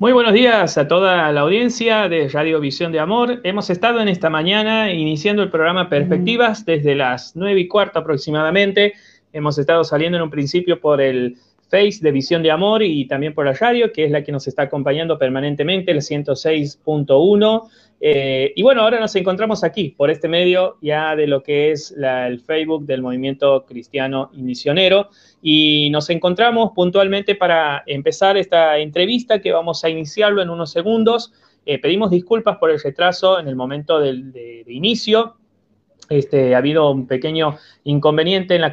Muy buenos días a toda la audiencia de Radio Visión de Amor. Hemos estado en esta mañana iniciando el programa Perspectivas desde las nueve y cuarto aproximadamente. Hemos estado saliendo en un principio por el Face de Visión de Amor y también por la radio, que es la que nos está acompañando permanentemente, el 106.1. Eh, y bueno, ahora nos encontramos aquí, por este medio ya de lo que es el Facebook del Movimiento Cristiano y Misionero. Y nos encontramos puntualmente para empezar esta entrevista que vamos a iniciarlo en unos segundos. Eh, pedimos disculpas por el retraso en el momento de, inicio. Este, ha habido un pequeño inconveniente en la,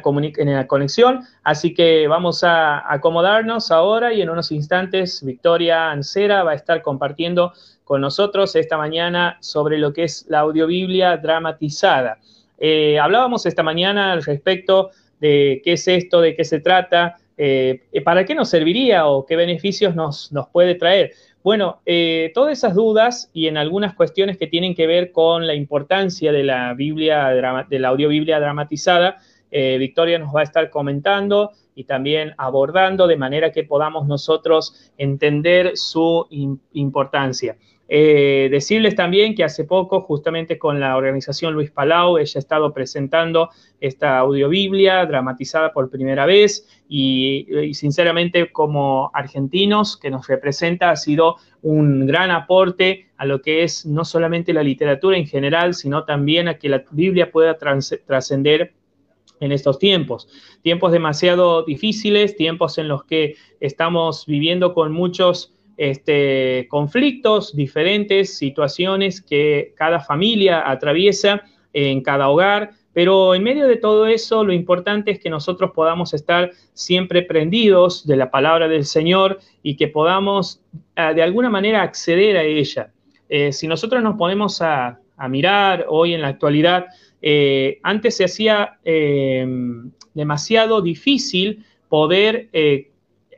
conexión, así que vamos a acomodarnos ahora y en unos instantes Victoria Ancera va a estar compartiendo con nosotros esta mañana sobre lo que es la audiobiblia dramatizada. Eh, hablábamos esta mañana al respecto de qué es esto, de qué se trata, eh, para qué nos serviría o qué beneficios nos puede traer. Bueno, eh, todas esas dudas y en algunas cuestiones que tienen que ver con la importancia de la Biblia, de la audiobiblia dramatizada, Victoria nos va a estar comentando y también abordando de manera que podamos nosotros entender su importancia. Eh, decirles también que hace poco, justamente con la organización Luis Palau, ella ha estado presentando esta audiobiblia dramatizada por primera vez y, sinceramente como argentinos que nos representa ha sido un gran aporte a lo que es no solamente la literatura en general, sino también a que la Biblia pueda trascender en estos tiempos. Tiempos demasiado difíciles, tiempos en los que estamos viviendo con muchos este, conflictos, diferentes situaciones que cada familia atraviesa en cada hogar, pero en medio de todo eso, lo importante es que nosotros podamos estar siempre prendidos de la palabra del Señor y que podamos ah, de alguna manera acceder a ella. Eh, si nosotros nos ponemos a, mirar hoy en la actualidad, eh, antes se hacía eh, demasiado difícil poder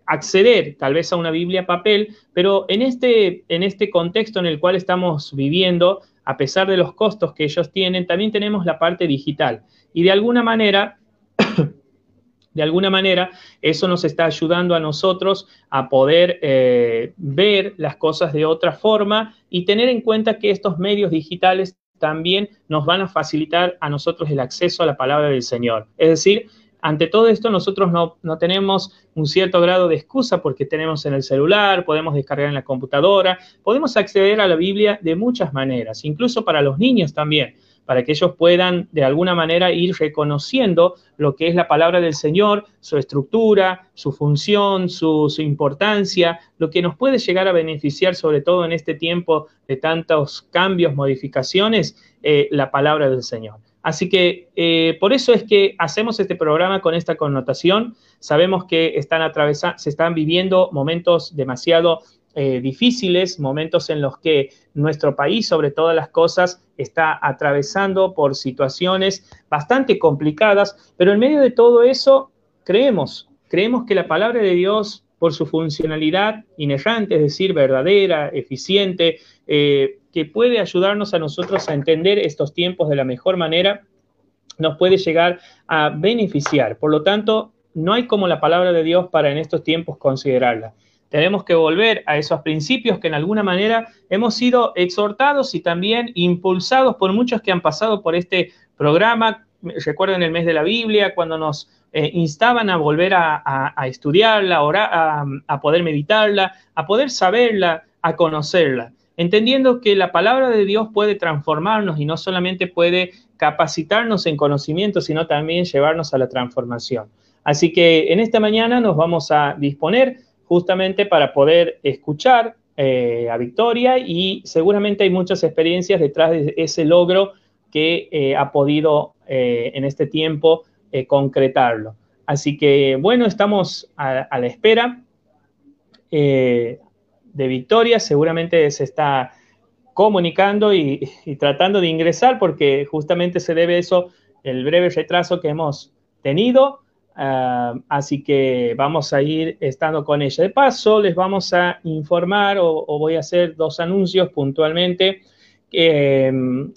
acceder tal vez a una Biblia papel, pero en este, en este contexto en el cual estamos viviendo, a pesar de los costos que ellos tienen, también tenemos la parte digital. Y de alguna manera, de alguna manera, eso nos está ayudando a nosotros a poder eh, ver las cosas de otra forma y tener en cuenta que estos medios digitales también nos van a facilitar a nosotros el acceso a la palabra del Señor. Es decir, ante todo esto, nosotros no, tenemos un cierto grado de excusa porque tenemos en el celular, podemos descargar en la computadora, podemos acceder a la Biblia de muchas maneras, incluso para los niños también, para que ellos puedan de alguna manera ir reconociendo lo que es la palabra del Señor, su estructura, su función, su, importancia, lo que nos puede llegar a beneficiar, sobre todo en este tiempo de tantos cambios, modificaciones, eh, la palabra del Señor. Así que eh, por eso es que hacemos este programa con esta connotación. Sabemos que están se están viviendo momentos demasiado eh, difíciles, momentos en los que nuestro país, sobre todas las cosas, está atravesando por situaciones bastante complicadas, pero en medio de todo eso creemos, creemos que la palabra de Dios, por su funcionalidad inerrante, es decir, verdadera, eficiente, eh, que puede ayudarnos a nosotros a entender estos tiempos de la mejor manera, nos puede llegar a beneficiar. Por lo tanto, no hay como la palabra de Dios para en estos tiempos considerarla. Tenemos que volver a esos principios que en alguna manera hemos sido exhortados y también impulsados por muchos que han pasado por este programa. Recuerden el mes de la Biblia, cuando nos eh, instaban a volver a, estudiarla, a, a poder meditarla, a poder saberla, a conocerla entendiendo que la palabra de Dios puede transformarnos y no solamente puede capacitarnos en conocimiento, sino también llevarnos a la transformación. Así que en esta mañana nos vamos a disponer justamente para poder escuchar eh, a Victoria y seguramente hay muchas experiencias detrás de ese logro que eh, ha podido eh, en este tiempo concretarlo. Así que bueno, estamos a, a la espera de Victoria, seguramente se está comunicando y, tratando de ingresar porque justamente se debe eso, el breve retraso que hemos tenido. Ah, así que vamos a ir estando con ella. De paso, les vamos a informar o, voy a hacer dos anuncios puntualmente eh,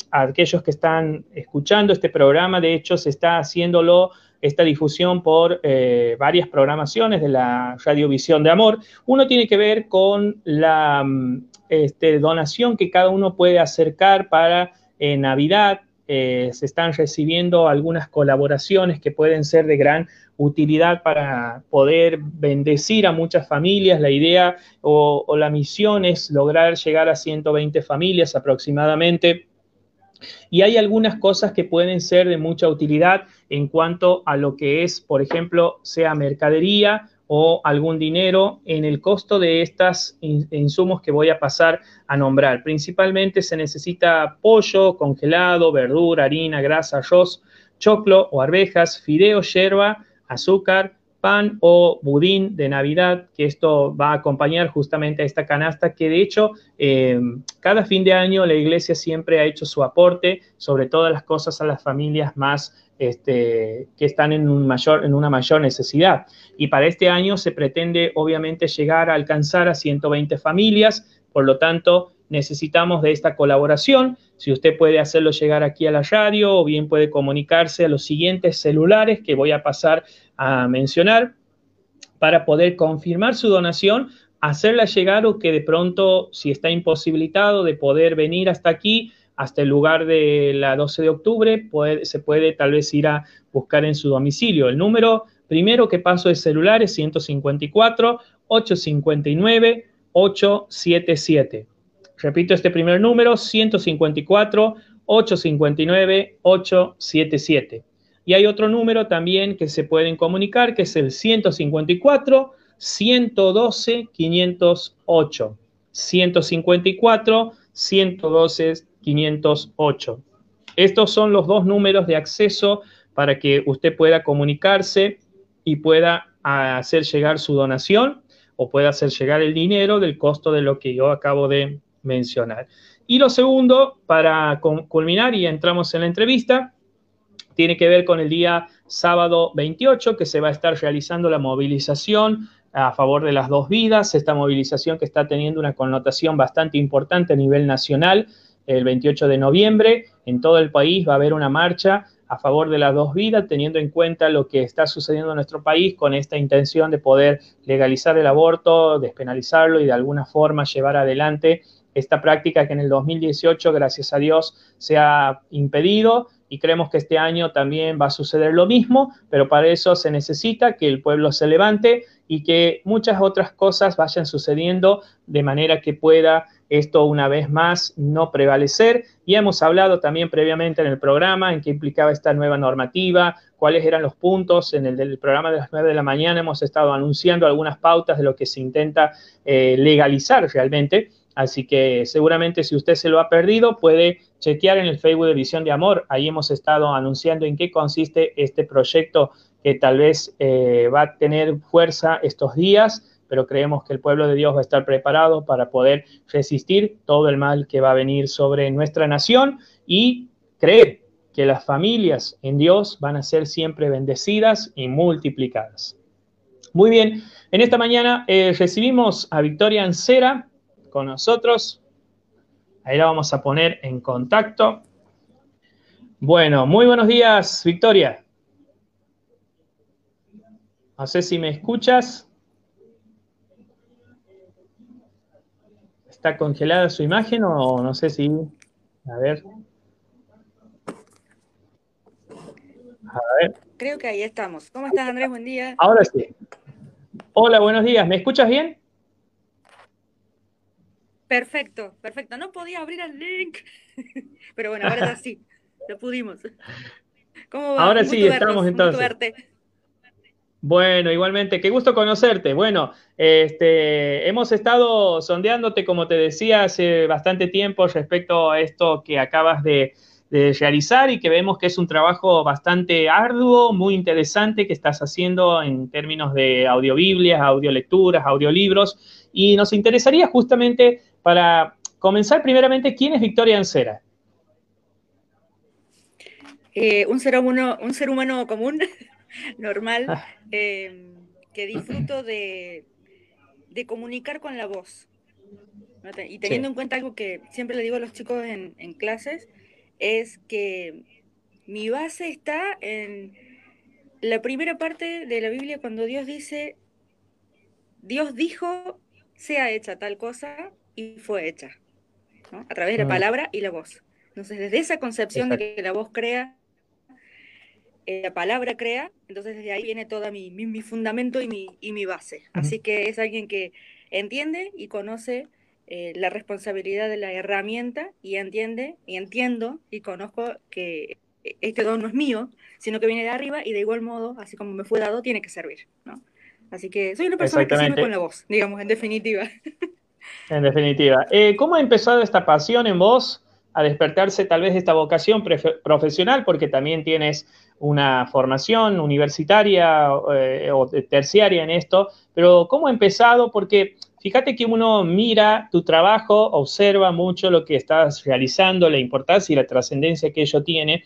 a aquellos que están escuchando este programa, de hecho se está haciéndolo esta difusión por eh, varias programaciones de la Radiovisión de Amor. Uno tiene que ver con la mm, este, donación que cada uno puede acercar para eh, Navidad. se están recibiendo algunas colaboraciones que pueden ser de gran utilidad para poder bendecir a muchas familias. La idea o, la misión es lograr llegar a 120 familias aproximadamente. Y hay algunas cosas que pueden ser de mucha utilidad en cuanto a lo que es, por ejemplo, sea mercadería o algún dinero en el costo de estos insumos que voy a pasar a nombrar. Principalmente se necesita pollo, congelado, verdura, harina, grasa, arroz, choclo o arvejas, fideo, yerba, azúcar, pan o budín de Navidad, que esto va a acompañar justamente a esta canasta que de hecho eh, cada fin de año la iglesia siempre ha hecho su aporte sobre todas las cosas a las familias más este, que están en, un mayor, en una mayor necesidad. Y para este año se pretende obviamente llegar a alcanzar a 120 familias, por lo tanto necesitamos de esta colaboración. Si usted puede hacerlo llegar aquí a la radio o bien puede comunicarse a los siguientes celulares que voy a pasar a mencionar para poder confirmar su donación, hacerla llegar o que de pronto, si está imposibilitado de poder venir hasta aquí, hasta el lugar de la 12 de octubre, se puede tal vez ir a buscar en su domicilio. El número primero que paso de celular es 154 859 877. Repito este primer número, 154 859 877. Y hay otro número también que se pueden comunicar, que es el 154 112 508. 154 112 508. Estos son los dos números de acceso para que usted pueda comunicarse y pueda hacer llegar su donación o pueda hacer llegar el dinero del costo de lo que yo acabo de mencionar. Y lo segundo, para culminar y entramos en la entrevista, tiene que ver con el día sábado 28, que se va a estar realizando la movilización a favor de las dos vidas, esta movilización que está teniendo una connotación bastante importante a nivel nacional. El 28 de noviembre en todo el país va a haber una marcha a favor de las dos vidas, teniendo en cuenta lo que está sucediendo en nuestro país con esta intención de poder legalizar el aborto, despenalizarlo y de alguna forma llevar adelante esta práctica que en el 2018, gracias a Dios, se ha impedido y creemos que este año también va a suceder lo mismo, pero para eso se necesita que el pueblo se levante y que muchas otras cosas vayan sucediendo de manera que pueda esto una vez más no prevalecer. Y hemos hablado también previamente en el programa en qué implicaba esta nueva normativa, cuáles eran los puntos. En el programa de las 9 de la mañana hemos estado anunciando algunas pautas de lo que se intenta eh, legalizar realmente. Así que seguramente si usted se lo ha perdido, puede chequear en el Facebook de Visión de Amor. Ahí hemos estado anunciando en qué consiste este proyecto que tal vez eh, va a tener fuerza estos días, pero creemos que el pueblo de Dios va a estar preparado para poder resistir todo el mal que va a venir sobre nuestra nación y creer que las familias en Dios van a ser siempre bendecidas y multiplicadas. Muy bien, en esta mañana eh, recibimos a Victoria Ancera, con nosotros. Ahí la vamos a poner en contacto. Bueno, muy buenos días, Victoria. No sé si me escuchas. ¿Está congelada su imagen o no sé si... A ver. A ver. Creo que ahí estamos. ¿Cómo estás, Andrés? Buen día. Ahora sí. Hola, buenos días. ¿Me escuchas bien? Perfecto, perfecto. No podía abrir el link, pero bueno, ahora sí, lo pudimos. ¿Cómo va? Ahora sí, estamos entonces. Bueno, igualmente, qué gusto conocerte. Bueno, este, hemos estado sondeándote, como te decía, hace bastante tiempo respecto a esto que acabas de, de realizar y que vemos que es un trabajo bastante arduo, muy interesante que estás haciendo en términos de audiobiblias, audiolecturas, audiolibros. Y nos interesaría justamente para comenzar, primeramente, ¿quién es Victoria Ancera? Eh, un, ser humano, un ser humano común, normal, ah. em, que disfruto de, comunicar con la voz. Y teniendo en cuenta algo que siempre le digo a los chicos en, en clases, es que mi base está en la primera parte de la Biblia cuando Dios dice, Dios dijo, sea hecha tal cosa y fue hecha, a través de la palabra y la voz. Entonces, desde esa concepción de que la voz crea, eh, la palabra crea, entonces desde ahí viene todo mi, mi, fundamento y mi, y mi base. Así que es alguien que entiende y conoce eh, la responsabilidad de la herramienta y entiende y entiendo y conozco que este don no es mío, sino que viene de arriba y de igual modo, así como me fue dado, tiene que servir. ¿no? Así que soy una persona que sirve con la voz, digamos, en definitiva. En definitiva. Eh, ¿Cómo ha empezado esta pasión en vos a despertarse tal vez esta vocación profesional? Porque también tienes una formación universitaria eh, o terciaria en esto, pero ¿cómo ha empezado? Porque fíjate que uno mira tu trabajo, observa mucho lo que estás realizando, la importancia y la trascendencia que ello tiene,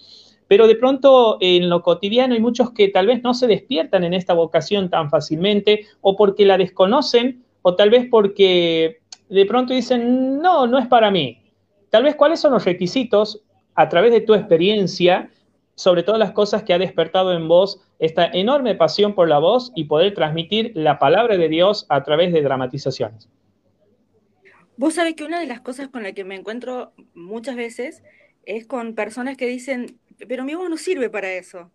pero de pronto en lo cotidiano hay muchos que tal vez no se despiertan en esta vocación tan fácilmente o porque la desconocen o tal vez porque de pronto dicen, no, no es para mí. Tal vez cuáles son los requisitos a través de tu experiencia sobre todas las cosas que ha despertado en vos esta enorme pasión por la voz y poder transmitir la palabra de Dios a través de dramatizaciones. Vos sabés que una de las cosas con las que me encuentro muchas veces es con personas que dicen, pero mi voz no sirve para eso.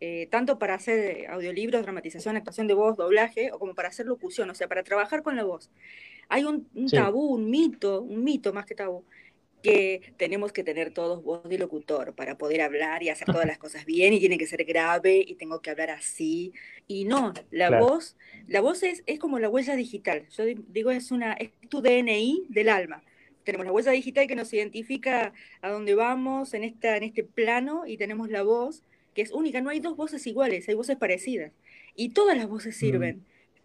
Eh, tanto para hacer audiolibros, dramatización, actuación de voz, doblaje, o como para hacer locución, o sea, para trabajar con la voz. Hay un, tabú, un mito, un mito más que tabú, que tenemos que tener todos voz de locutor para poder hablar y hacer todas las cosas bien y tiene que ser grave y tengo que hablar así. Y no, la voz, la voz es, es como la huella digital. Yo digo, es, una, es tu DNI del alma tenemos la huella digital que nos identifica a dónde vamos en, esta, en este plano y tenemos la voz que es única. No hay dos voces iguales, hay voces parecidas. Y todas las voces mm.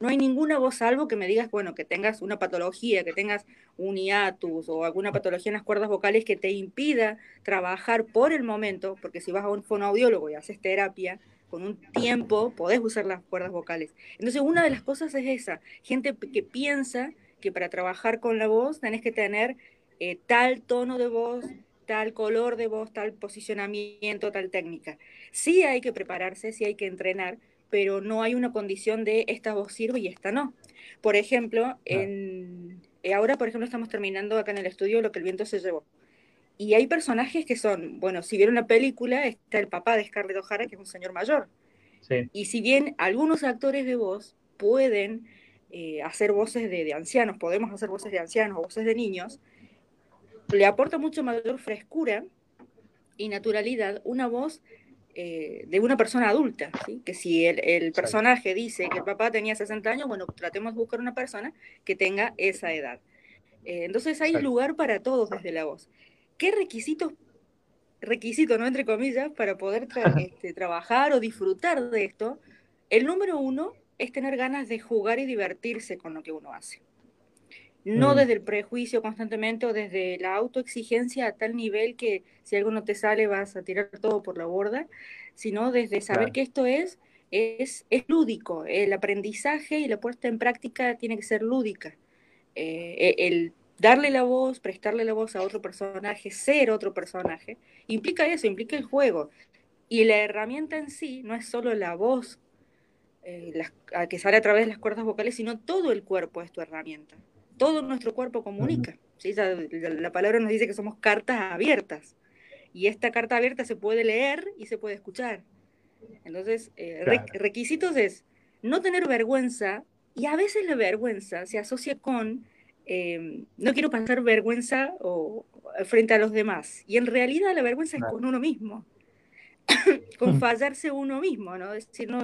No hay ninguna voz salvo que me digas, bueno, que tengas una patología, que tengas un hiatus o alguna patología en las cuerdas vocales que te impida trabajar por el momento, porque si vas a un fonoaudiólogo y haces terapia, con un tiempo podés usar las cuerdas vocales. Entonces, una de las cosas es esa, gente que piensa que para trabajar con la voz tenés que tener eh, tal tono de voz, tal color de voz, tal posicionamiento, tal técnica. Sí hay que prepararse, sí hay que entrenar, pero no hay una condición de esta voz sirve y esta no. Por ejemplo, en, eh, ahora, por ejemplo, estamos terminando acá en el estudio lo que el viento se llevó. Y hay personajes que son, bueno, si vieron la película, está el papá de Scarlett O'Hara, que es un señor mayor. Y si bien algunos actores de voz pueden eh, hacer voces de, de, ancianos, podemos hacer voces de ancianos o voces de niños, le aporta mucho mayor frescura y naturalidad una voz eh, de una persona adulta, que si el, personaje dice que el papá tenía 60 años, bueno, tratemos de buscar una persona que tenga esa edad. Eh, entonces hay lugar para todos desde la voz. ¿Qué requisitos, requisito, no entre comillas, para poder este, trabajar o disfrutar de esto? El número uno es tener ganas de jugar y divertirse con lo que uno hace no mm. desde el prejuicio constantemente o desde la autoexigencia a tal nivel que si algo no te sale vas a tirar todo por la borda, sino desde saber que esto es, es, es, lúdico, el aprendizaje y la puesta en práctica tiene que ser lúdica. Eh, e, el darle la voz, prestarle la voz a otro personaje, ser otro personaje, implica eso, implica el juego. Y la herramienta en sí no es solo la voz eh, que sale a través de las cuerdas vocales, sino todo el cuerpo es tu herramienta todo nuestro cuerpo comunica. La, palabra nos dice que somos cartas abiertas. Y esta carta abierta se puede leer y se puede escuchar. Entonces, eh, requisitos es no tener vergüenza, y a veces la vergüenza se asocia con em, no quiero pasar vergüenza o, frente a los demás. Y en realidad la vergüenza es con uno mismo, con fallarse uno mismo, ¿no? Es decir, no,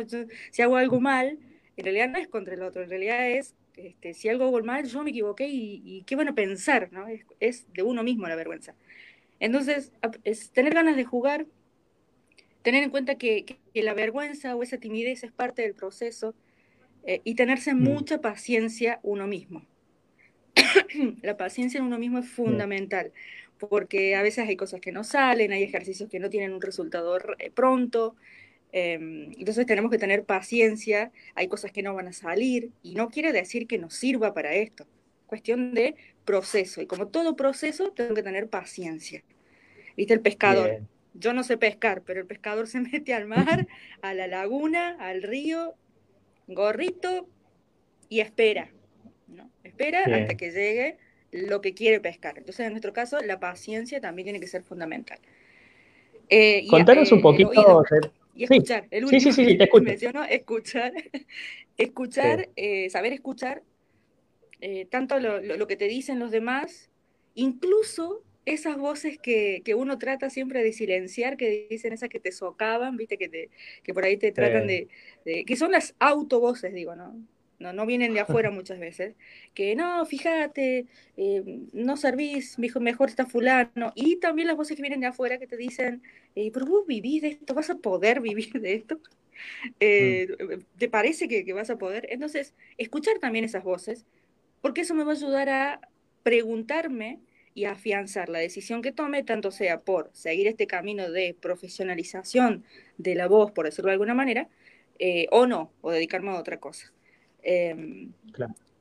si hago algo mal, en realidad no es contra el otro, en realidad es este, si algo hago mal, yo me equivoqué y, qué van a pensar, ¿no? Es, de uno mismo la vergüenza. Entonces, es tener ganas de jugar, tener en cuenta que, la vergüenza o esa timidez es parte del proceso eh, y tenerse mm. mucha paciencia uno mismo. la paciencia en uno mismo es mm. fundamental, porque a veces hay cosas que no salen, hay ejercicios que no tienen un resultado eh, pronto, entonces tenemos que tener paciencia, hay cosas que no van a salir y no quiere decir que nos sirva para esto. cuestión de proceso. Y como todo proceso, tengo que tener paciencia. ¿Viste el pescador? Yo no sé pescar, pero el pescador se mete al mar, a la laguna, al río, gorrito y espera. ¿no? Espera hasta que llegue lo que quiere pescar. Entonces, en nuestro caso, la paciencia también tiene que ser fundamental. Eh, Contanos un poquito. Y escuchar. El último sí, sí, sí, te menciono, escuchar. escuchar, eh, saber escuchar eh, tanto lo, que te dicen los demás, incluso esas voces que, uno trata siempre de silenciar, que dicen esas que te socavan, viste, que, te, que por ahí te tratan de, que son las autovoces, digo, ¿no? No, no vienen de afuera muchas veces, que no, fíjate, eh, no servís, mejor está fulano, y también las voces que vienen de afuera que te dicen, eh, pero vos vivís de esto, vas a poder vivir de esto, eh, mm. ¿te parece que, que, vas a poder? Entonces, escuchar también esas voces, porque eso me va a ayudar a preguntarme y afianzar la decisión que tome, tanto sea por seguir este camino de profesionalización de la voz, por decirlo de alguna manera, eh, o no, o dedicarme a otra cosa. Em,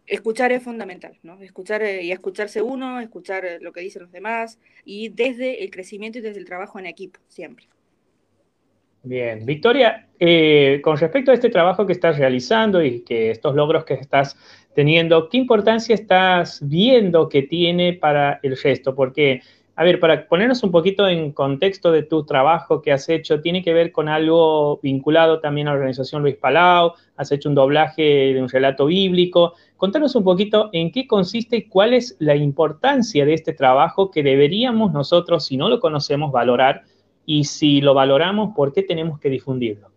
escuchar es fundamental, ¿no? Escuchar eh, y escucharse uno, escuchar eh, lo que dicen los demás, y desde el crecimiento y desde el trabajo en equipo, siempre. Bien, Victoria, con respecto a este trabajo que estás realizando y que estos logros que estás teniendo, ¿qué importancia estás viendo que tiene para el resto? Porque, a ver, para ponernos un poquito en contexto de tu trabajo que has hecho, tiene que ver con algo vinculado también a la organización Luis Palau, has hecho un doblaje de un relato bíblico. Contanos un poquito en qué consiste y cuál es la importancia de este trabajo que deberíamos nosotros, si no lo conocemos, valorar y si lo valoramos, ¿por qué tenemos que difundirlo?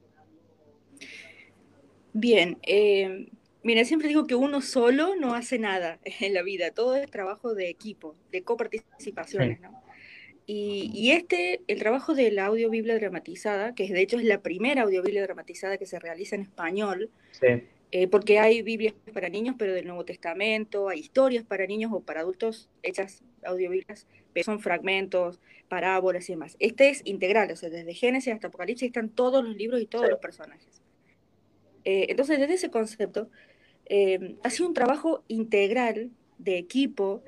Bien, eh, Mira, siempre digo que uno solo no hace nada en la vida, todo es trabajo de equipo, de coparticipaciones, ¿no? Y, este, el trabajo de la audiobiblia dramatizada, que de hecho es la primera audiobiblia dramatizada que se realiza en español, eh, porque hay Biblias para niños, pero del Nuevo Testamento, hay historias para niños o para adultos hechas audiobiblias, pero son fragmentos, parábolas y demás. Este es integral, o sea, desde Génesis hasta Apocalipsis están todos los libros y todos los personajes. Eh, entonces, desde ese concepto, eh, ha sido un trabajo integral de equipo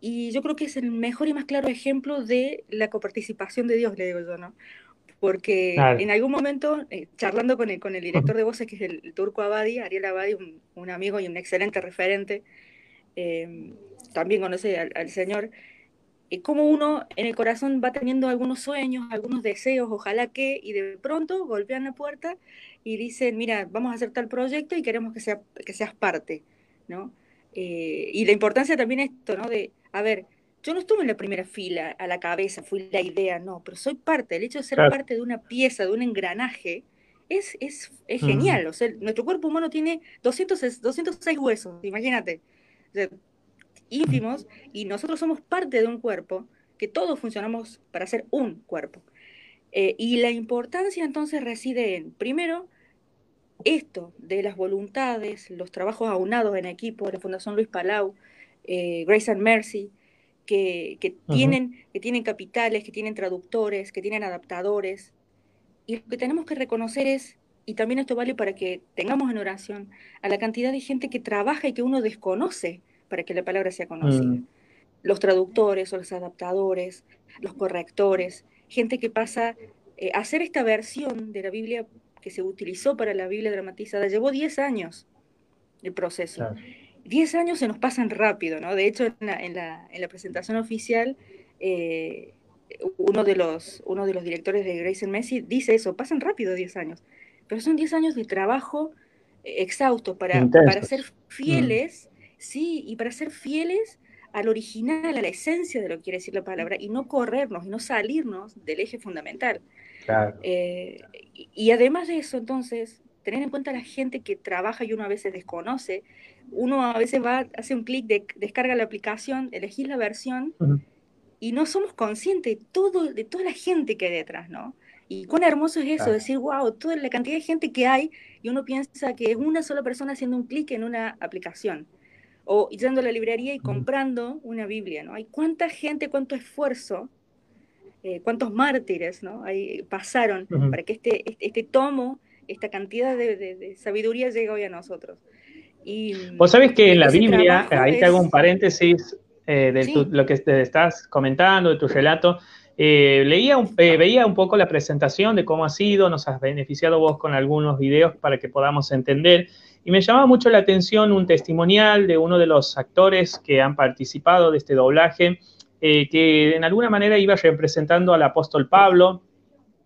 y yo creo que es el mejor y más claro ejemplo de la coparticipación de Dios, le digo yo, ¿no? Porque en algún momento, eh, charlando con el, con el director de voces, que es el, turco Abadi, Ariel Abadi, un, amigo y un excelente referente, eh, también conoce al, Señor, cómo uno en el corazón va teniendo algunos sueños, algunos deseos, ojalá que, y de pronto golpean la puerta y dicen, mira, vamos a hacer tal proyecto y queremos que, sea, que seas parte, ¿no? Eh, y la importancia también es esto, ¿no? De, a ver, yo no estuve en la primera fila, a la cabeza, fui la idea, no, pero soy parte, el hecho de ser parte de una pieza, de un engranaje, es, es, es genial. O sea, nuestro cuerpo humano tiene 200, 206 huesos, imagínate, ínfimos, y nosotros somos parte de un cuerpo que todos funcionamos para ser un cuerpo. Eh, y la importancia entonces reside en, primero, esto de las voluntades, los trabajos aunados en equipo de la Fundación Luis Palau, eh, Grace and Mercy, que, tienen, que tienen capitales, que tienen traductores, que tienen adaptadores. Y lo que tenemos que reconocer es, y también esto vale para que tengamos en oración, a la cantidad de gente que trabaja y que uno desconoce para que la palabra sea conocida. Mm. Los traductores o los adaptadores, los correctores, gente que pasa eh, a hacer esta versión de la Biblia que se utilizó para la Biblia dramatizada, llevó 10 años el proceso. 10 años se nos pasan rápido, ¿no? De hecho, en la, en la, en la presentación oficial, eh, uno, de los, uno de los directores de Grace and Messi dice eso, pasan rápido 10 años, pero son 10 años de trabajo eh, exhausto para, para ser fieles, mm. Sí, y para ser fieles al original, a la esencia de lo que quiere decir la palabra, y no corrernos, y no salirnos del eje fundamental. Eh, y, además de eso, entonces, tener en cuenta la gente que trabaja y uno a veces desconoce, uno a veces va, hace un clic, de, descarga la aplicación, elegir la versión, y no somos conscientes de, todo, de toda la gente que hay detrás, ¿no? Y cuán hermoso es eso, decir, wow, toda la cantidad de gente que hay, y uno piensa que es una sola persona haciendo un clic en una aplicación o yendo a la librería y comprando una Biblia, ¿no? Hay cuánta gente, cuánto esfuerzo, eh, cuántos mártires, ¿no? Ahí pasaron para que este, este, este, tomo, esta cantidad de, sabiduría llegue hoy a nosotros. Y, Vos sabés que en la Biblia, ahí te hago un paréntesis eh, de lo que te estás comentando, de tu relato, eh, leía eh, veía un poco la presentación de cómo ha sido, nos has beneficiado vos con algunos videos para que podamos entender. Y me llamaba mucho la atención un testimonial de uno de los actores que han participado de este doblaje, que en alguna manera iba representando al apóstol Pablo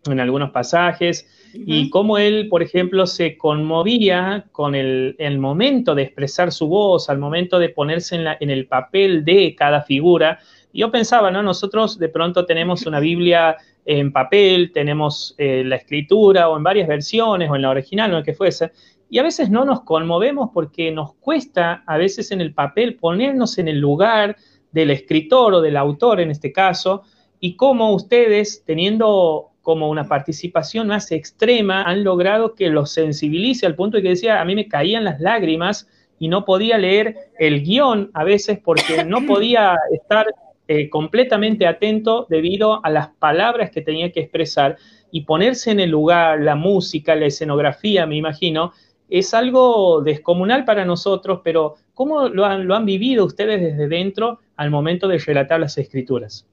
en algunos pasajes, y cómo él, por ejemplo, se conmovía con el, momento de expresar su voz, al momento de ponerse en, la, en el papel de cada figura. Y yo pensaba, ¿no? Nosotros de pronto tenemos una Biblia en papel, tenemos eh, la escritura o en varias versiones o en la original o en que fuese, y a veces no nos conmovemos porque nos cuesta a veces en el papel ponernos en el lugar del escritor o del autor en este caso, y cómo ustedes, teniendo como una participación más extrema, han logrado que los sensibilice al punto de que decía, a mí me caían las lágrimas y no podía leer el guion a veces porque no podía estar eh, completamente atento debido a las palabras que tenía que expresar y ponerse en el lugar, la música, la escenografía, me imagino, es algo descomunal para nosotros, pero ¿cómo lo han, vivido ustedes desde dentro al momento de relatar las escrituras?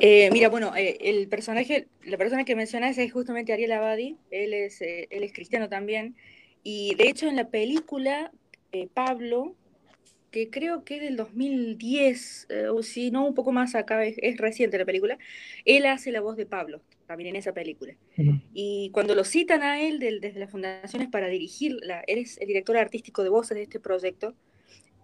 Eh, mira, bueno, eh, el personaje, la persona que mencionas es justamente Ariel Abadi, él es, eh, él es cristiano también, y de hecho en la película Pablo, que creo que es del 2010, o si no, un poco más acá, es, reciente la película, él hace la voz de Pablo, también en esa película. Y cuando lo citan a él desde las fundaciones para dirigir, la, él es el director artístico de voces de este proyecto,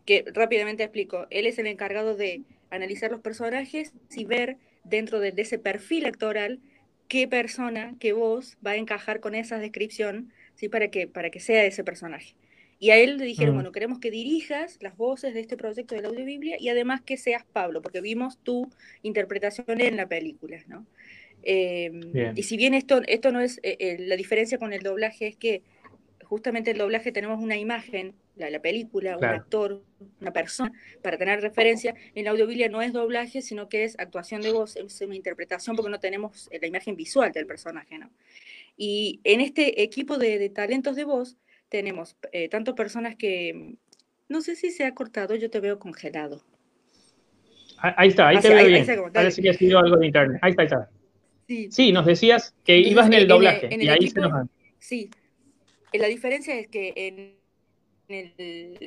que rápidamente explico, él es el encargado de analizar los personajes y ver dentro de, ese perfil actoral qué persona, qué voz va a encajar con esa descripción, ¿sí? para, que, para que sea ese personaje. Y a él le dijeron, mm. bueno, queremos que dirijas las voces de este proyecto de la audiobiblia y además que seas Pablo, porque vimos tu interpretación en la película, ¿no? Em, y si bien esto, esto no es, eh, eh, la diferencia con el doblaje es que justamente el doblaje tenemos una imagen la, película, un actor, una persona, para tener referencia. En la audiobilia no es doblaje, sino que es actuación de voz, es una interpretación porque no tenemos la imagen visual del personaje, ¿no? Y en este equipo de, talentos de voz tenemos eh, tanto personas que, no sé si se ha cortado, yo te veo congelado. Ah, ahí está, ahí ah, te veo bien. Parece que ha sido algo de internet. Ahí está, ahí está. Sí, sí nos decías que ibas en el doblaje y ahí se nos Sí, la diferencia es que en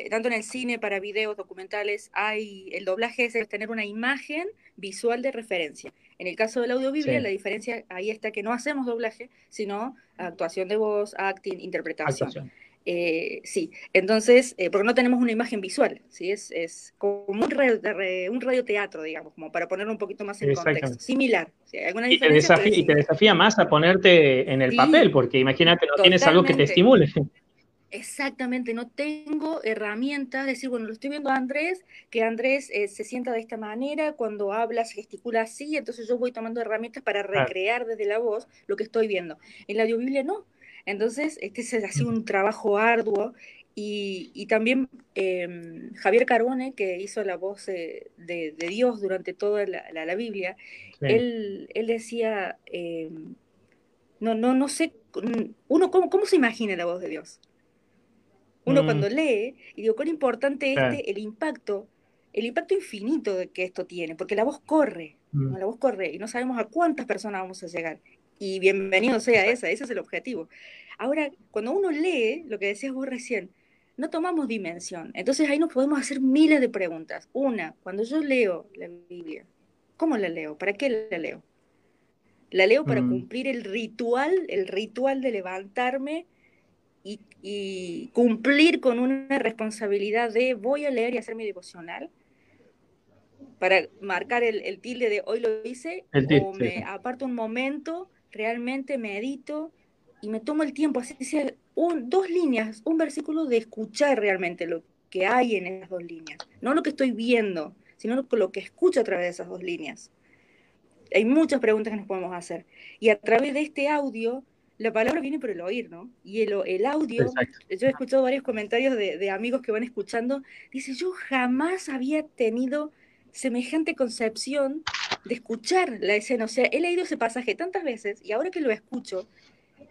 tanto en el cine para videos documentales, hay el doblaje es tener una imagen visual de referencia. En el caso del audiobiblia, la diferencia ahí está que no hacemos doblaje, sino actuación de voz, acting, interpretación. Eh, sí, entonces, eh, porque no tenemos una imagen visual, ¿sí? es, es como un, un radioteatro, digamos, como para ponerlo un poquito más en contexto, similar. y, te desafía, y, te desafía, más a ponerte en el papel, porque imagínate, no tienes algo que te estimule. Exactamente, no tengo herramientas, decir, bueno, lo estoy viendo a Andrés, que Andrés eh, se sienta de esta manera, cuando habla se gesticula así, entonces yo voy tomando herramientas para recrear desde la voz lo que estoy viendo. En la audiobiblia no. Entonces, este es así un trabajo arduo y, también em, Javier Carbone, que hizo la voz de, Dios durante toda la, Biblia, él, él, decía, em, no, no, no sé, uno, ¿cómo, ¿cómo se imagina la voz de Dios? Uno mm. cuando lee, y digo, cuán importante es este, el impacto, el impacto infinito de que esto tiene, porque la voz corre, mm. la voz corre, y no sabemos a cuántas personas vamos a llegar. Y bienvenido sea esa, ese es el objetivo. Ahora, cuando uno lee, lo que decías vos recién, no tomamos dimensión. Entonces ahí nos podemos hacer miles de preguntas. Una, cuando yo leo la Biblia, ¿cómo la leo? ¿Para qué la leo? La leo para mm. cumplir el ritual, el ritual de levantarme y, cumplir con una responsabilidad de voy a leer y hacer mi devocional para marcar el, tilde de hoy lo hice, o me aparto un momento, realmente medito y me tomo el tiempo, así sea un, dos líneas, un versículo de escuchar realmente lo que hay en esas dos líneas, no lo que estoy viendo, sino lo que escucho a través de esas dos líneas. Hay muchas preguntas que nos podemos hacer. Y a través de este audio la palabra viene por el oír, ¿no? Y el, el audio, yo he escuchado varios comentarios de, amigos que van escuchando, dice, yo jamás había tenido semejante concepción de escuchar la escena, o sea, he leído ese pasaje tantas veces y ahora que lo escucho,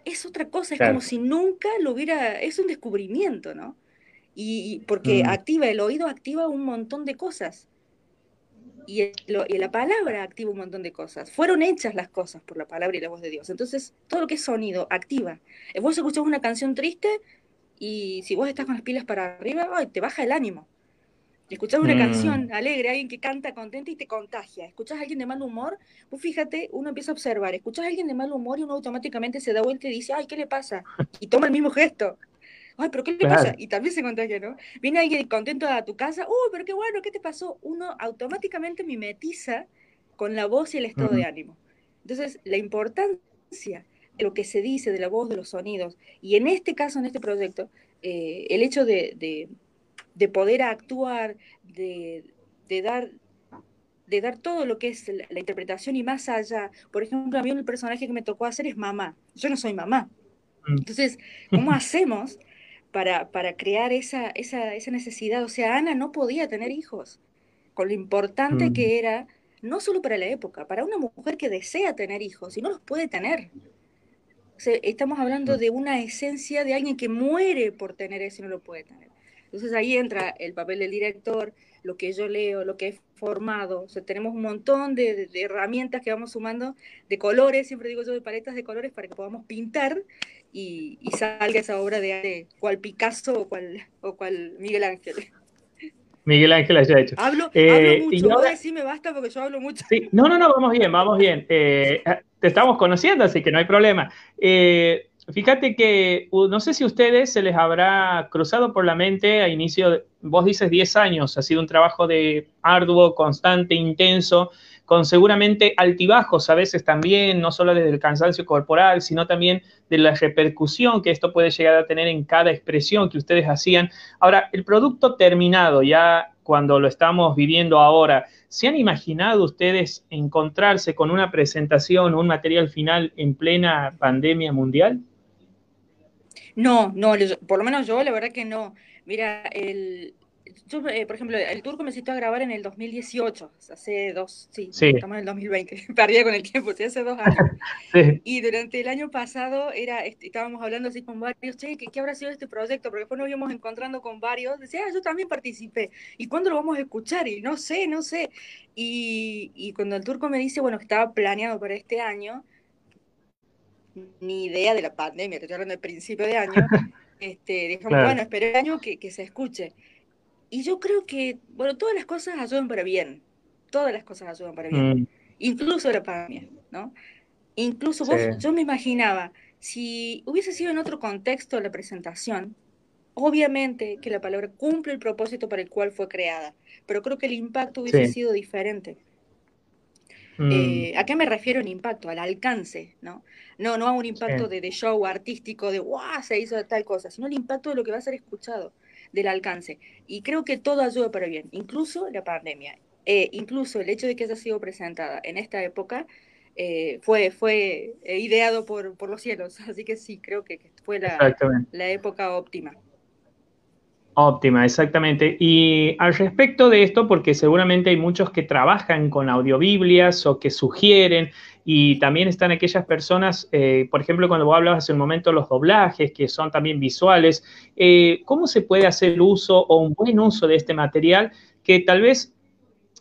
es otra cosa, es como si nunca lo hubiera, es un descubrimiento, ¿no? Y, porque mm. activa, el oído activa un montón de cosas. Y, la palabra activa un montón de cosas. Fueron hechas las cosas por la palabra y la voz de Dios. Entonces, todo lo que es sonido activa. Eh, vos escuchás una canción triste y si vos estás con las pilas para arriba, te baja el ánimo. Escuchás una mm. canción alegre, alguien que canta contenta y te contagia. Escuchás a alguien de mal humor, vos fíjate, uno empieza a observar. Escuchás a alguien de mal humor y uno automáticamente se da vuelta y dice, ay, ¿qué le pasa? Y toma el mismo gesto. Ay, pero ¿qué le pasa? Y también se contagia, ¿no? Viene alguien contento a tu casa, uy, pero qué bueno, ¿qué te pasó? Uno automáticamente mimetiza con la voz y el estado de ánimo. Entonces, la importancia de lo que se dice, de la voz, de los sonidos, y en este caso, en este proyecto, eh, el hecho de de poder actuar, de, dar de dar todo lo que es la, interpretación y más allá. Por ejemplo, a mí el personaje que me tocó hacer es mamá. Yo no soy mamá. Mm. Entonces, ¿cómo hacemos para, para crear esa, esa, esa, necesidad? O sea, Ana no podía tener hijos, con lo importante mm. que era, no solo para la época, para una mujer que desea tener hijos y no los puede tener. estamos hablando mm. de una esencia de alguien que muere por tener eso y no lo puede tener. Entonces ahí entra el papel del director, lo que yo leo, lo que he formado. O sea, tenemos un montón de, herramientas que vamos sumando, de colores, siempre digo yo, de paletas de colores para que podamos pintar y, salga esa obra de arte, cual Picasso o cual, o cual Miguel Ángel. Miguel Ángel haya hecho. Hablo, eh, mucho, ahora sí me basta porque yo hablo mucho. no, no, no, vamos bien, vamos bien. Eh, te estamos conociendo, así que no hay problema. Eh, Fíjate que no sé si a ustedes se les habrá cruzado por la mente a inicio, vos dices 10 años, ha sido un trabajo de arduo, constante, intenso, con seguramente altibajos a veces también, no solo desde el cansancio corporal, sino también de la repercusión que esto puede llegar a tener en cada expresión que ustedes hacían. Ahora, el producto terminado, ya cuando lo estamos viviendo ahora, ¿se han imaginado ustedes encontrarse con una presentación un material final en plena pandemia mundial? No, no, por lo menos yo, la verdad que no. Mira, el, yo, eh, por ejemplo, el turco me citó a grabar en el 2018, hace dos, sí, estamos en el 2020, perdía con el tiempo, sí, hace dos años. Y durante el año pasado era, estábamos hablando así con varios, che, ¿qué, habrá sido este proyecto? Porque después nos íbamos encontrando con varios, decía, ah, yo también participé, ¿y cuándo lo vamos a escuchar? Y no sé, no sé. Y, y cuando el turco me dice, bueno, que estaba planeado para este año, ni idea de la pandemia, te estoy hablando del principio de año, este, dijimos, bueno, espera el año que, que, se escuche. Y yo creo que, bueno, todas las cosas ayudan para bien, todas las cosas ayudan para bien, mm. incluso la pandemia, ¿no? Incluso vos, yo me imaginaba, si hubiese sido en otro contexto la presentación, obviamente que la palabra cumple el propósito para el cual fue creada, pero creo que el impacto hubiese sido diferente. Mm. Eh, ¿A qué me refiero en impacto? Al alcance, ¿no? No, no a un impacto de, show artístico, de ¡guau! se hizo tal cosa, sino el impacto de lo que va a ser escuchado, del alcance. Y creo que todo ayuda para bien, incluso la pandemia. Eh, incluso el hecho de que haya sido presentada en esta época eh, fue, fue ideado por, por, los cielos. Así que sí, creo que fue la, la época óptima. Óptima, exactamente. Y al respecto de esto, porque seguramente hay muchos que trabajan con audiobiblias o que sugieren, y también están aquellas personas, eh, por ejemplo, cuando vos hablabas hace un momento los doblajes, que son también visuales, eh, ¿cómo se puede hacer uso o un buen uso de este material que tal vez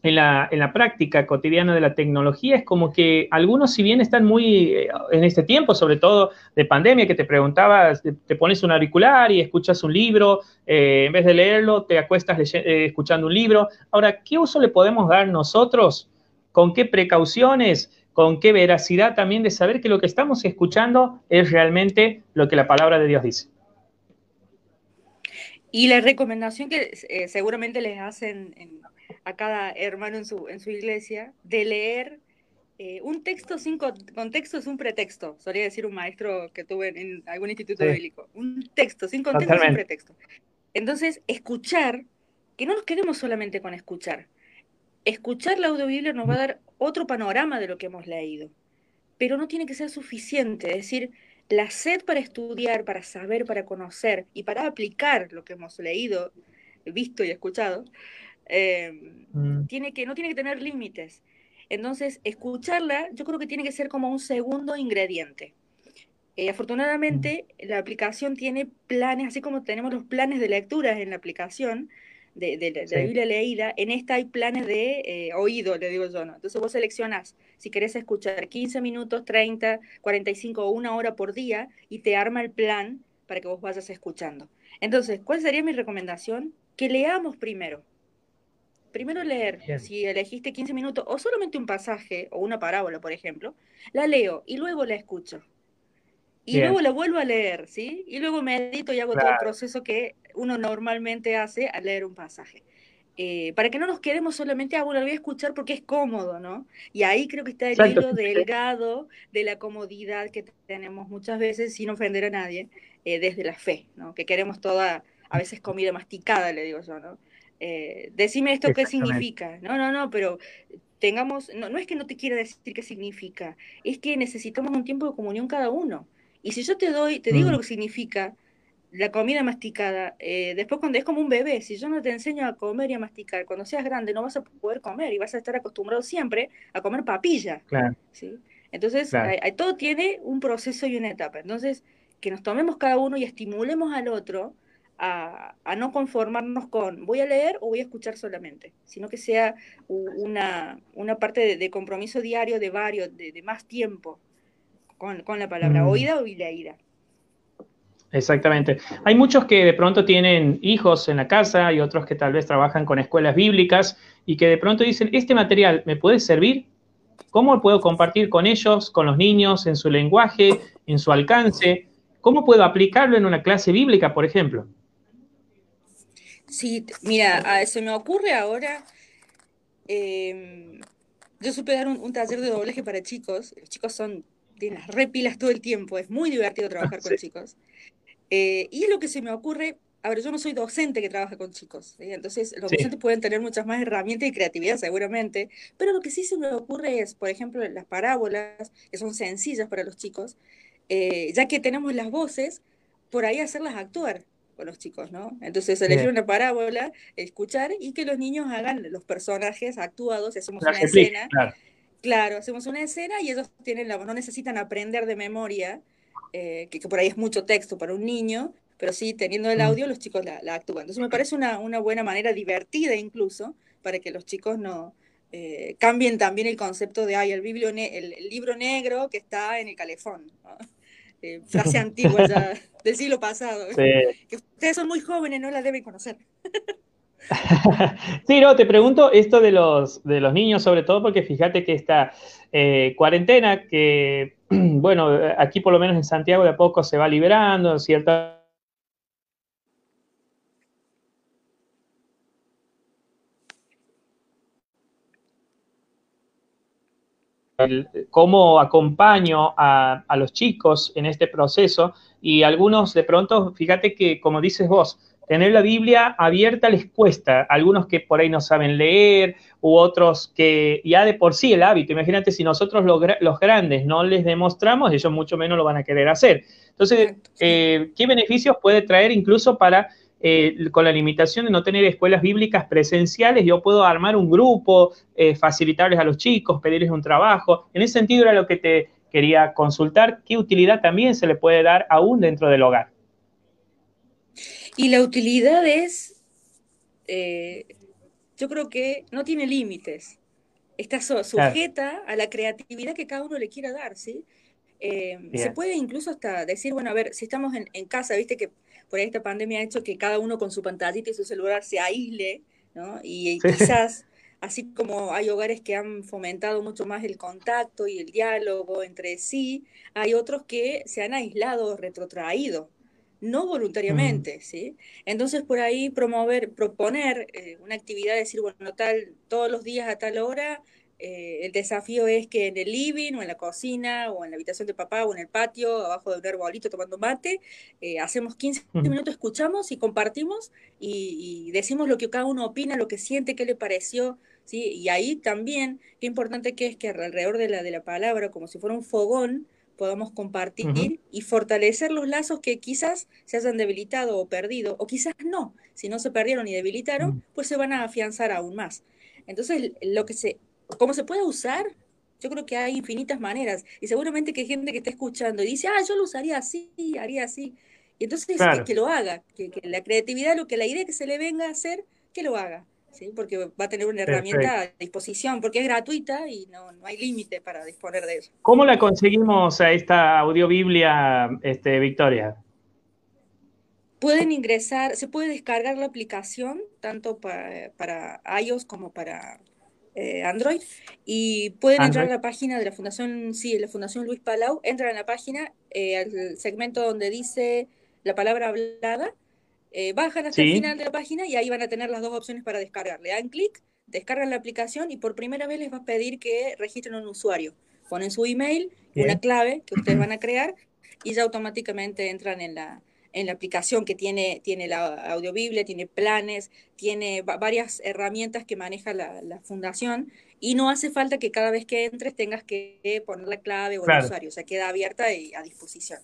en la, en la, práctica cotidiana de la tecnología es como que algunos, si bien están muy eh, en este tiempo, sobre todo de pandemia, que te preguntabas, te, pones un auricular y escuchas un libro, eh, en vez de leerlo, te acuestas eh, escuchando un libro. Ahora, ¿qué uso le podemos dar nosotros? ¿Con qué precauciones? ¿Con qué veracidad también de saber que lo que estamos escuchando es realmente lo que la palabra de Dios dice? Y la recomendación que seguramente les hacen en a cada hermano en su, en su iglesia de leer eh, un texto sin contexto es un pretexto, solía decir un maestro que tuve en, algún instituto bíblico. Un texto sin contexto es un pretexto. Entonces, escuchar, que no nos quedemos solamente con escuchar. Escuchar la audiobiblia nos va a dar otro panorama de lo que hemos leído, pero no tiene que ser suficiente. Es decir, la sed para estudiar, para saber, para conocer y para aplicar lo que hemos leído, visto y escuchado, Mm. tiene que, no tiene que tener límites. Entonces, escucharla yo creo que tiene que ser como un segundo ingrediente. Eh, afortunadamente, la aplicación tiene planes, así como tenemos los planes de lectura en la aplicación de, la Biblia leída, en esta hay planes de eh, oído, le digo yo, ¿no? Entonces vos seleccionas si querés escuchar 15 minutos, 30, 45 o una hora por día y te arma el plan para que vos vayas escuchando. Entonces, ¿cuál sería mi recomendación? Que leamos primero. Primero leer, si elegiste 15 minutos o solamente un pasaje o una parábola, por ejemplo, la leo y luego la escucho. Y luego la vuelvo a leer, ¿sí? Y luego medito y hago todo el proceso que uno normalmente hace al leer un pasaje. Eh, para que no nos quedemos solamente, ah, bueno, lo voy a escuchar porque es cómodo, ¿no? Y ahí creo que está el hilo delgado de la comodidad que tenemos muchas veces, sin ofender a nadie, eh, desde la fe, ¿no? Que queremos toda, a veces comida masticada, le digo yo, ¿no? Eh, decime esto qué significa. No, no, no, pero tengamos, no, no es que no te quiera decir qué significa, es que necesitamos un tiempo de comunión cada uno. Y si yo te doy, te digo mm. lo que significa la comida masticada, eh, después cuando es como un bebé, si yo no te enseño a comer y a masticar, cuando seas grande no vas a poder comer y vas a estar acostumbrado siempre a comer papilla. ¿sí? Entonces, todo tiene un proceso y una etapa. Entonces, que nos tomemos cada uno y estimulemos al otro a, no conformarnos con voy a leer o voy a escuchar solamente, sino que sea una, una parte de, compromiso diario de varios, de más tiempo con, la palabra mm. oída o leída. Exactamente. Hay muchos que de pronto tienen hijos en la casa y otros que tal vez trabajan con escuelas bíblicas y que de pronto dicen, este material me puede servir, ¿cómo puedo compartir con ellos, con los niños, en su lenguaje, en su alcance? ¿Cómo puedo aplicarlo en una clase bíblica, por ejemplo? Sí, mira, se me ocurre ahora, em, yo supe dar un, un taller de doblaje para chicos, los chicos son tiene las repilas todo el tiempo, es muy divertido trabajar con chicos. Eh, y es lo que se me ocurre, a ver, yo no soy docente que trabaja con chicos, entonces los docentes pueden tener muchas más herramientas y creatividad seguramente, pero lo que sí se me ocurre es, por ejemplo, las parábolas, que son sencillas para los chicos, eh, ya que tenemos las voces, por ahí hacerlas actuar con los chicos, ¿no? Entonces elegir una parábola, escuchar y que los niños hagan los personajes actuados, hacemos una escena. Claro, hacemos una escena y ellos tienen la, no necesitan aprender de memoria, eh, que, por ahí es mucho texto para un niño, pero sí teniendo el mm. audio los chicos la, actúan. Entonces me parece una, una, buena manera, divertida incluso, para que los chicos no eh, cambien también el concepto de, ay, el, el, libro negro que está en el calefón. Eh, frase antigua ya del siglo pasado. Que ustedes son muy jóvenes, no la deben conocer. sí, no, te pregunto esto de los, de los niños, sobre todo porque fíjate que esta eh, cuarentena, que, bueno, aquí por lo menos en Santiago de a poco se va liberando, ¿cierto? cómo acompaño a, a, los chicos en este proceso y algunos de pronto, fíjate que como dices vos, tener la Biblia abierta les cuesta. Algunos que por ahí no saben leer u otros que ya de por sí el hábito. Imagínate si nosotros los, grandes no les demostramos, ellos mucho menos lo van a querer hacer. Entonces, eh, ¿qué beneficios puede traer incluso para, eh, con la limitación de no tener escuelas bíblicas presenciales, yo puedo armar un grupo, eh, facilitarles a los chicos, pedirles un trabajo? En ese sentido era lo que te quería consultar, ¿qué utilidad también se le puede dar aún dentro del hogar? Y la utilidad es, eh, yo creo que no tiene límites. Está sujeta a la creatividad que cada uno le quiera dar, ¿sí? Se puede incluso hasta decir, bueno, a ver, si estamos en, casa, viste que por esta pandemia ha hecho que cada uno con su pantallita y su celular se aísle, ¿no? Y, quizás, así como hay hogares que han fomentado mucho más el contacto y el diálogo entre sí, hay otros que se han aislado, retrotraído, no voluntariamente, ¿sí? Entonces por ahí promover, proponer eh, una actividad, decir, bueno, tal, todos los días a tal hora, eh, el desafío es que en el living o en la cocina o en la habitación de papá o en el patio, abajo de un arbolito tomando mate, eh, hacemos 15 minutos, escuchamos y compartimos y, decimos lo que cada uno opina, lo que siente, qué le pareció, ¿sí? Y ahí también, qué importante que es que alrededor de la, de la palabra, como si fuera un fogón, podamos compartir y fortalecer los lazos que quizás se hayan debilitado o perdido, o quizás no, si no se perdieron y debilitaron, pues se van a afianzar aún más. Entonces, lo que se, ¿cómo se puede usar? Yo creo que hay infinitas maneras y seguramente que hay gente que está escuchando y dice, ah, yo lo usaría así, haría así. Y entonces que, lo haga, que, la creatividad, lo que la idea que se le venga a hacer, que lo haga. ¿sí? Porque va a tener una herramienta a disposición, porque es gratuita y no, no hay límite para disponer de eso. ¿Cómo la conseguimos a esta audiobiblia, este, Victoria? Pueden ingresar, se puede descargar la aplicación tanto para, para iOS como para eh, Android y pueden entrar a la página de la Fundación, sí, la Fundación Luis Palau, entran a la página, eh, al segmento donde dice la palabra hablada, eh, bajan hasta el final de la página y ahí van a tener las dos opciones para descargar. Le dan clic, descargan la aplicación y por primera vez les va a pedir que registren un usuario. Ponen su email, una clave que ustedes van a crear y ya automáticamente entran en la, en la aplicación que tiene, tiene la audiobiblia, tiene planes, tiene varias herramientas que maneja la, fundación y no hace falta que cada vez que entres tengas que poner la clave o el usuario, o sea, queda abierta y a disposición.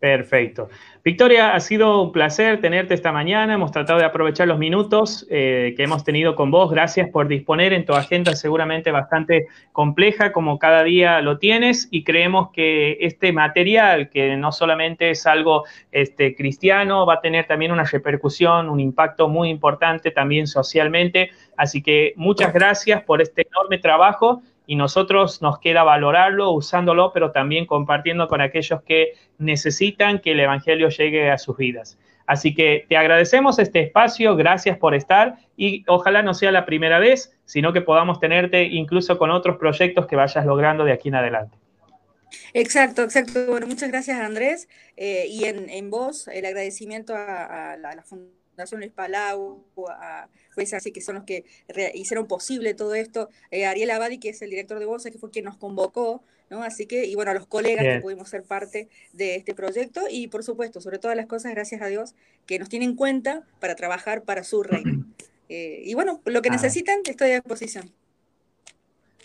Perfecto. Victoria, ha sido un placer tenerte esta mañana. Hemos tratado de aprovechar los minutos eh, que hemos tenido con vos. Gracias por disponer en tu agenda seguramente bastante compleja, como cada día lo tienes. Y creemos que este material, que no solamente es algo este, cristiano, va a tener también una repercusión, un impacto muy importante también socialmente. Así que muchas gracias por este enorme trabajo y nosotros nos queda valorarlo, usándolo, pero también compartiendo con aquellos que necesitan que el Evangelio llegue a sus vidas. Así que te agradecemos este espacio, gracias por estar y ojalá no sea la primera vez, sino que podamos tenerte incluso con otros proyectos que vayas logrando de aquí en adelante. Exacto, exacto. Bueno, muchas gracias Andrés eh, y en, en vos el agradecimiento a, la, a la Fundación Luis Palau, a pues así que son los que hicieron posible todo esto. Eh, Ariel Abadi, que es el director de Bolsa, que fue quien nos convocó, ¿no? Así que, y bueno, a los colegas que pudimos ser parte de este proyecto y por supuesto, sobre todas las cosas, gracias a Dios, que nos tienen en cuenta para trabajar para su reino. Eh, y bueno, lo que ah. necesitan, estoy a disposición.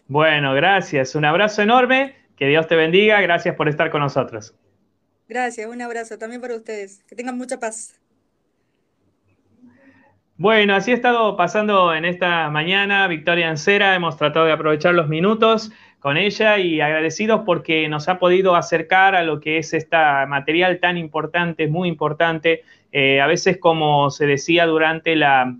Bueno, gracias. Un abrazo enorme. Que Dios te bendiga. Gracias por estar con nosotros. Gracias, un abrazo también para ustedes. Que tengan mucha paz. Bueno, así ha estado pasando en esta mañana Victoria Ancera. Hemos tratado de aprovechar los minutos con ella y agradecidos porque nos ha podido acercar a lo que es este material tan importante, muy importante. Eh, a veces, como se decía durante la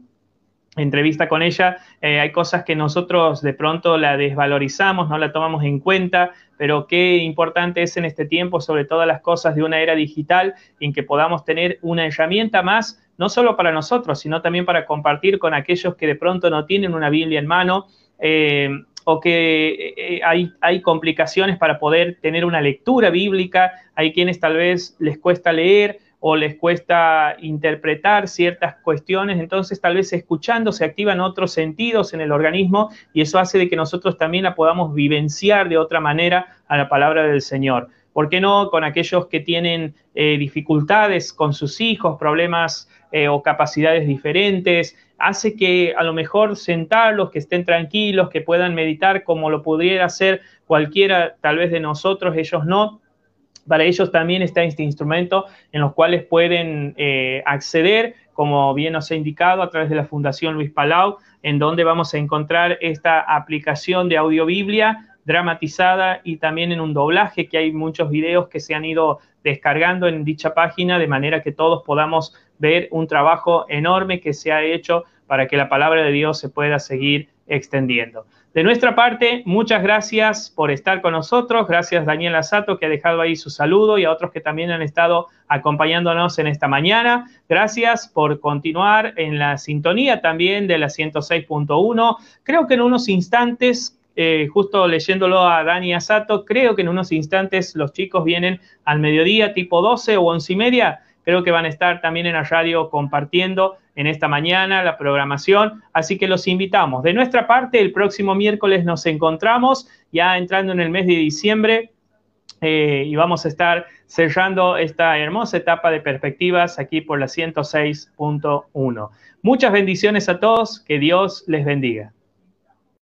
entrevista con ella, eh, hay cosas que nosotros de pronto la desvalorizamos, no la tomamos en cuenta, pero qué importante es en este tiempo, sobre todas las cosas de una era digital, en que podamos tener una herramienta más no solo para nosotros, sino también para compartir con aquellos que de pronto no tienen una Biblia en mano eh, o que eh, hay, hay, complicaciones para poder tener una lectura bíblica, hay quienes tal vez les cuesta leer o les cuesta interpretar ciertas cuestiones, entonces tal vez escuchando se activan otros sentidos en el organismo y eso hace de que nosotros también la podamos vivenciar de otra manera a la palabra del Señor. ¿Por qué no con aquellos que tienen eh, dificultades con sus hijos, problemas eh, o capacidades diferentes? Hace que a lo mejor sentarlos, que estén tranquilos, que puedan meditar como lo pudiera hacer cualquiera tal vez de nosotros, ellos no. Para ellos también está este instrumento en los cuales pueden eh, acceder, como bien nos ha indicado, a través de la Fundación Luis Palau, en donde vamos a encontrar esta aplicación de audiobiblia dramatizada y también en un doblaje, que hay muchos videos que se han ido descargando en dicha página, de manera que todos podamos ver un trabajo enorme que se ha hecho para que la palabra de Dios se pueda seguir extendiendo. De nuestra parte, muchas gracias por estar con nosotros. Gracias Daniel Asato que ha dejado ahí su saludo y a otros que también han estado acompañándonos en esta mañana. Gracias por continuar en la sintonía también de la 106.1. Creo que en unos instantes eh, justo leyéndolo a Dani Asato, creo que en unos instantes los chicos vienen al mediodía, tipo 12 o 11 y media. Creo que van a estar también en la radio compartiendo en esta mañana la programación. Así que los invitamos. De nuestra parte, el próximo miércoles nos encontramos ya entrando en el mes de diciembre eh, y vamos a estar cerrando esta hermosa etapa de perspectivas aquí por la 106.1. Muchas bendiciones a todos. Que Dios les bendiga.